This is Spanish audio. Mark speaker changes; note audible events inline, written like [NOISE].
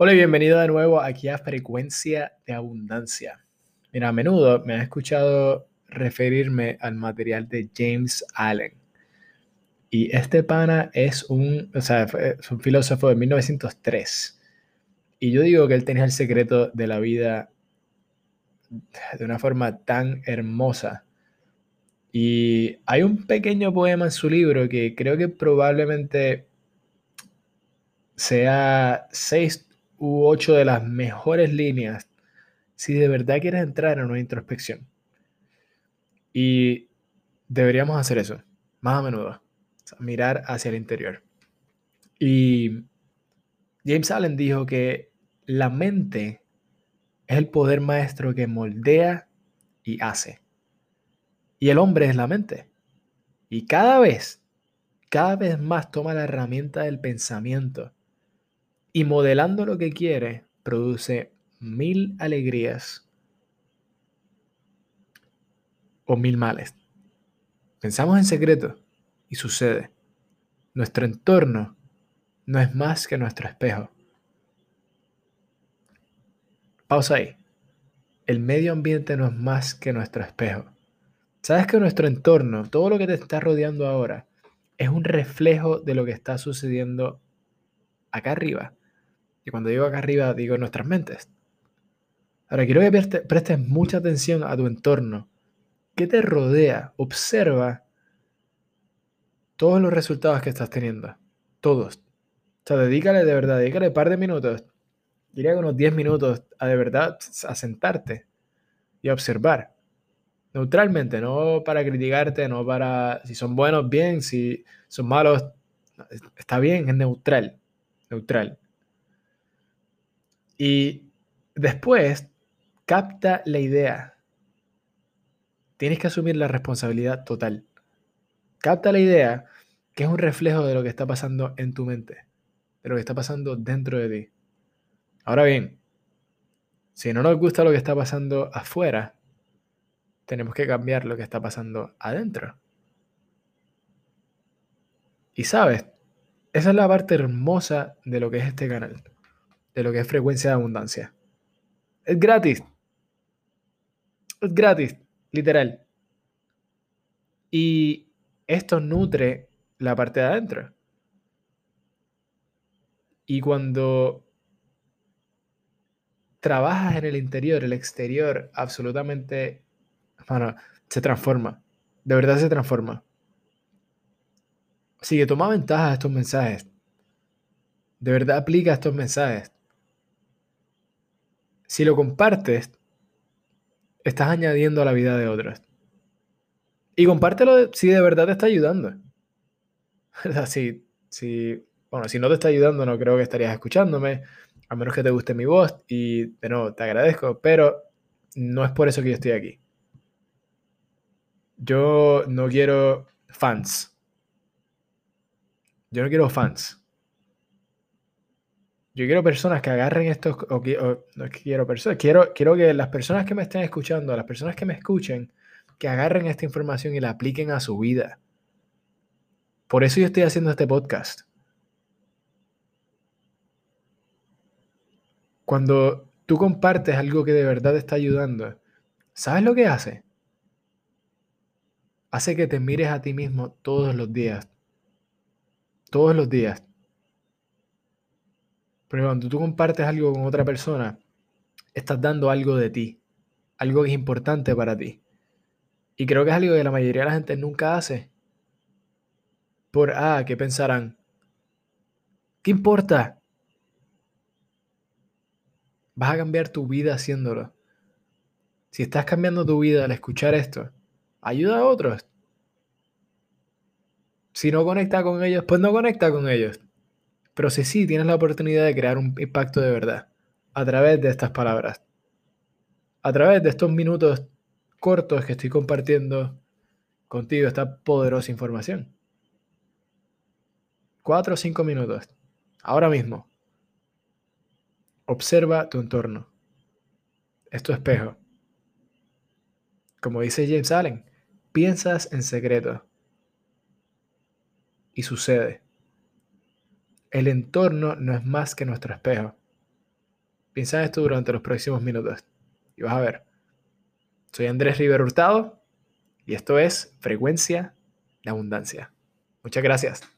Speaker 1: Hola y bienvenido de nuevo aquí a Frecuencia de Abundancia. Mira, a menudo me has escuchado referirme al material de James Allen. Y este pana es un, o sea, es un filósofo de 1903. Y yo digo que él tenía el secreto de la vida de una forma tan hermosa. Y hay un pequeño poema en su libro que creo que probablemente sea seis u ocho de las mejores líneas si de verdad quieres entrar en una introspección. Y deberíamos hacer eso, más a menudo, mirar hacia el interior. Y James Allen dijo que la mente es el poder maestro que moldea y hace. Y el hombre es la mente. Y cada vez, cada vez más toma la herramienta del pensamiento y modelando lo que quiere, produce mil alegrías o mil males. Pensamos en secreto y sucede. Nuestro entorno no es más que nuestro espejo. Pausa ahí. El medio ambiente no es más que nuestro espejo. Sabes que nuestro entorno, todo lo que te está rodeando ahora, es un reflejo de lo que está sucediendo acá arriba. Y cuando digo acá arriba, digo nuestras mentes. Ahora, quiero que prestes mucha atención a tu entorno. ¿Qué te rodea? Observa todos los resultados que estás teniendo. Todos. O sea, dedícale de verdad, dedícale un par de minutos. Diría unos 10 minutos a de verdad a sentarte y a observar. Neutralmente, no para criticarte, no para si son buenos, bien, si son malos, está bien, es neutral. Neutral. Y después capta la idea. Tienes que asumir la responsabilidad total. Capta la idea que es un reflejo de lo que está pasando en tu mente, de lo que está pasando dentro de ti. Ahora bien, si no nos gusta lo que está pasando afuera, tenemos que cambiar lo que está pasando adentro. Y sabes, esa es la parte hermosa de lo que es este canal de lo que es frecuencia de abundancia. Es gratis. Es gratis, literal. Y esto nutre la parte de adentro. Y cuando trabajas en el interior, el exterior absolutamente, bueno, se transforma. De verdad se transforma. Así que toma ventaja de estos mensajes. De verdad aplica estos mensajes. Si lo compartes, estás añadiendo a la vida de otros. Y compártelo si de verdad te está ayudando. [LAUGHS] Si, si, bueno, si no te está ayudando, no creo que estarías escuchándome, a menos que te guste mi voz. Y de nuevo, te agradezco, pero no es por eso que yo estoy aquí. Yo no quiero fans. Yo no quiero fans. Yo quiero personas que agarren estos, o, no quiero personas, quiero, quiero que las personas que me estén escuchando, las personas que me escuchen, que agarren esta información y la apliquen a su vida. Por eso yo estoy haciendo este podcast. Cuando tú compartes algo que de verdad te está ayudando, ¿sabes lo que hace? Hace que te mires a ti mismo todos los días. Todos los días. Pero cuando tú compartes algo con otra persona, estás dando algo de ti, algo que es importante para ti. Y creo que es algo que la mayoría de la gente nunca hace. Por, ah, ¿qué pensarán? ¿Qué importa? Vas a cambiar tu vida haciéndolo. Si estás cambiando tu vida al escuchar esto, ayuda a otros. Si no conecta con ellos, pues no conecta con ellos. Pero si sí, tienes la oportunidad de crear un impacto de verdad a través de estas palabras. A través de estos minutos cortos que estoy compartiendo contigo esta poderosa información. Cuatro o cinco minutos. Ahora mismo. Observa tu entorno. Es tu espejo. Como dice James Allen, piensas en secreto. Y sucede. El entorno no es más que nuestro espejo. Piensa en esto durante los próximos minutos y vas a ver. Soy Andrés River Hurtado y esto es Frecuencia de Abundancia. Muchas gracias.